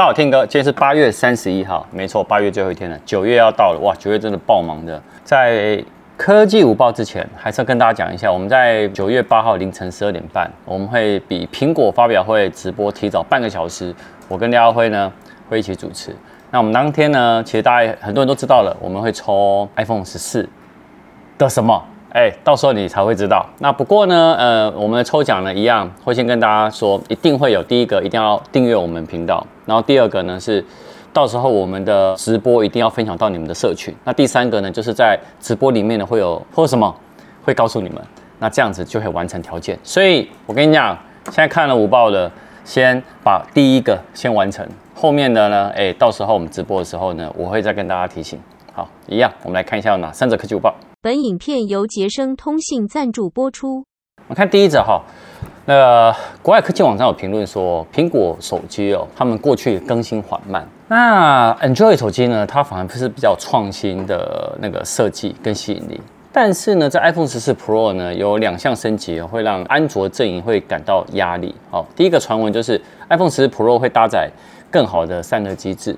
大家好，Tim 哥，今天是八月三十一号，没错，八月最后一天了，九月要到了，哇，九月真的爆忙的。在科技午报之前，还是要跟大家讲一下，我们在九月八号凌晨十二点半，我们会比苹果发表会直播提早半个小时，我跟廖辉呢会一起主持。那我们当天呢，其实大家很多人都知道了，我们会抽 iPhone 十四的什么？哎，到时候你才会知道。那不过呢，呃，我们的抽奖呢，一样会先跟大家说，一定会有第一个，一定要订阅我们频道。然后第二个呢是，到时候我们的直播一定要分享到你们的社群。那第三个呢，就是在直播里面呢会有或什么会告诉你们。那这样子就会完成条件。所以我跟你讲，现在看了五报的，先把第一个先完成，后面的呢，哎，到时候我们直播的时候呢，我会再跟大家提醒。好，一样，我们来看一下有哪三则科技五报。本影片由杰生通信赞助播出。我看第一则哈，那国外科技网站有评论说，苹果手机哦，他们过去更新缓慢。那 Android 手机呢，它反而是比较创新的那个设计跟吸引力。但是呢，在 iPhone 十四 Pro 呢，有两项升级会让安卓阵营会感到压力。好，第一个传闻就是 iPhone 十四 Pro 会搭载更好的散热机制。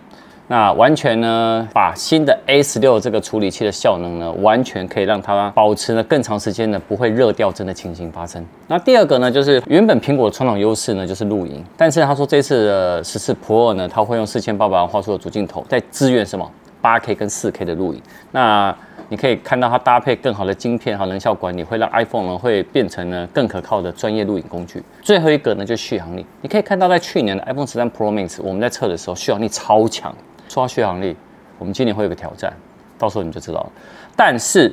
那完全呢，把新的 A 十六这个处理器的效能呢，完全可以让它保持呢更长时间呢不会热掉帧的情形发生。那第二个呢，就是原本苹果的传统优势呢就是录影，但是他说这次的十四 Pro 呢，它会用四千八百万画素的主镜头，在支援什么八 K 跟四 K 的录影。那你可以看到它搭配更好的晶片和能效管理，会让 iPhone 呢会变成呢更可靠的专业录影工具。最后一个呢就是续航力，你可以看到在去年的 iPhone 十三 Pro Max 我们在测的时候，续航力超强。刷续航力，我们今年会有个挑战，到时候你就知道了。但是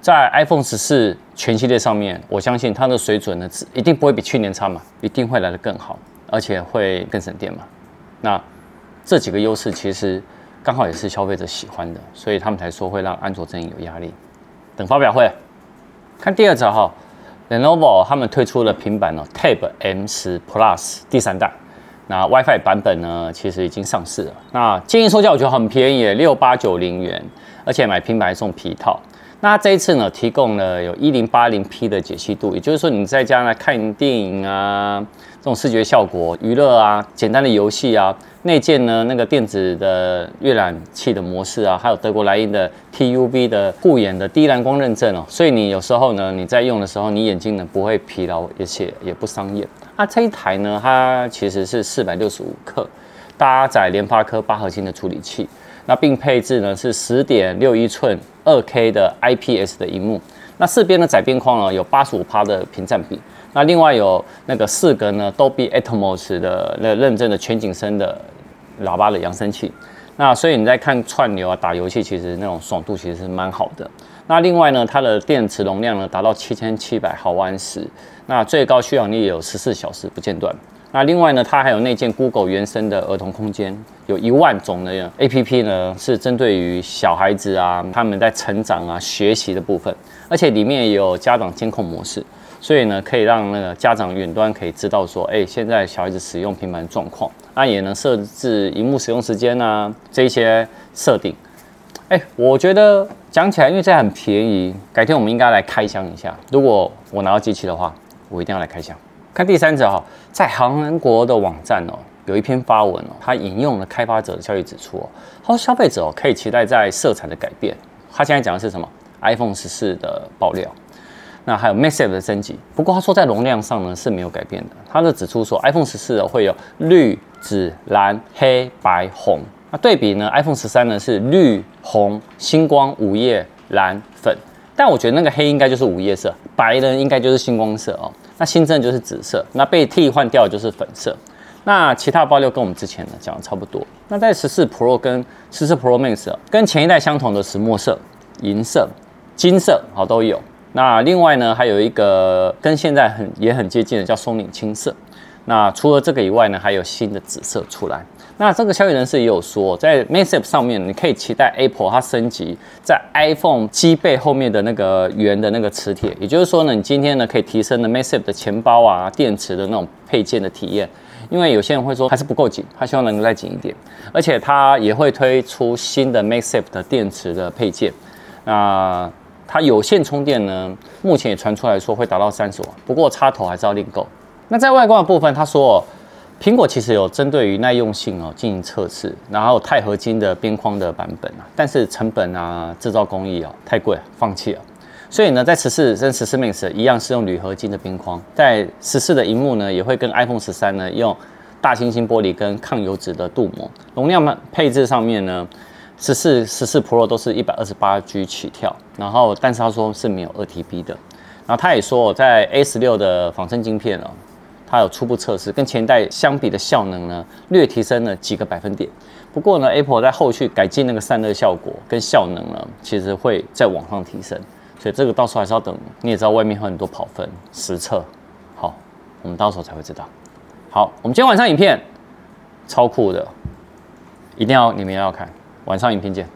在 iPhone 十四全系列上面，我相信它的水准呢，一定不会比去年差嘛，一定会来得更好，而且会更省电嘛。那这几个优势其实刚好也是消费者喜欢的，所以他们才说会让安卓阵营有压力。等发表会，看第二则哈，Lenovo 他们推出了平板哦，Tab M10 Plus 第三代。那 WiFi 版本呢，其实已经上市了。那建议售价我觉得很便宜，六八九零元，而且买平板还送皮套。那这一次呢，提供了有一零八零 P 的解析度，也就是说你在家呢看电影啊，这种视觉效果、娱乐啊、简单的游戏啊，内建呢那个电子的阅览器的模式啊，还有德国莱茵的 TUV 的护眼的低蓝光认证哦，所以你有时候呢你在用的时候，你眼睛呢不会疲劳，而且也不伤眼。那这一台呢，它其实是四百六十五克，搭载联发科八核心的处理器，那并配置呢是十点六一寸二 K 的 IPS 的荧幕，那四边的窄边框呢有八十五趴的屏占比，那另外有那个四个呢 Dolby Atmos 的那认证的全景声的喇叭的扬声器，那所以你在看串流啊打游戏，其实那种爽度其实是蛮好的。那另外呢，它的电池容量呢达到七千七百毫安时。那最高续航力有十四小时不间断。那另外呢，它还有内建 Google 原生的儿童空间，有一万种的 APP 呢，是针对于小孩子啊，他们在成长啊、学习的部分，而且里面也有家长监控模式，所以呢，可以让那个家长远端可以知道说，哎，现在小孩子使用平板状况，那也能设置荧幕使用时间啊，这些设定。哎，我觉得讲起来，因为这很便宜，改天我们应该来开箱一下。如果我拿到机器的话。我一定要来开箱。看第三者哈，在韩国的网站哦，有一篇发文哦，他引用了开发者的消息指出哦，他说消费者哦可以期待在色彩的改变。他现在讲的是什么？iPhone 十四的爆料，那还有 MagSafe 的升级。不过他说在容量上呢是没有改变的。他就指出说 iPhone 十四会有绿、紫、蓝、黑、白、红。那对比呢，iPhone 十三呢是绿、红、星光、午夜、蓝、粉。但我觉得那个黑应该就是午夜色，白呢应该就是星光色哦。那新增就是紫色，那被替换掉的就是粉色。那其他的爆料跟我们之前呢讲的差不多。那在十四 Pro 跟十四 Pro Max 跟前一代相同的石墨色、银色、金色好都有。那另外呢还有一个跟现在很也很接近的叫松岭青色。那除了这个以外呢还有新的紫色出来。那这个消息人士也有说，在 MagSafe 上面，你可以期待 Apple 它升级在 iPhone 机背后面的那个圆的那个磁铁，也就是说呢，你今天呢可以提升的 MagSafe 的钱包啊、电池的那种配件的体验。因为有些人会说还是不够紧，他希望能够再紧一点，而且它也会推出新的 MagSafe 的电池的配件。那它有线充电呢，目前也传出来说会达到三十瓦，不过插头还是要另购。那在外观的部分，他说。苹果其实有针对于耐用性哦进行测试，然后钛合金的边框的版本啊，但是成本啊、制造工艺哦太贵，放弃了。所以呢，在十四跟十四 Max 一样是用铝合金的边框，在十四的荧幕呢也会跟 iPhone 十三呢用大猩猩玻璃跟抗油脂的镀膜。容量配置上面呢，十四、十四 Pro 都是一百二十八 G 起跳，然后但是他说是没有二 TB 的。然后他也说在 A 十六的仿生晶片哦，它有初步测试，跟前代相比的效能呢略提升了几个百分点。不过呢，Apple 在后续改进那个散热效果跟效能呢，其实会再往上提升。所以这个到时候还是要等，你也知道外面会很多跑分实测，好，我们到时候才会知道。好，我们今天晚上影片超酷的，一定要你们要看，晚上影片见。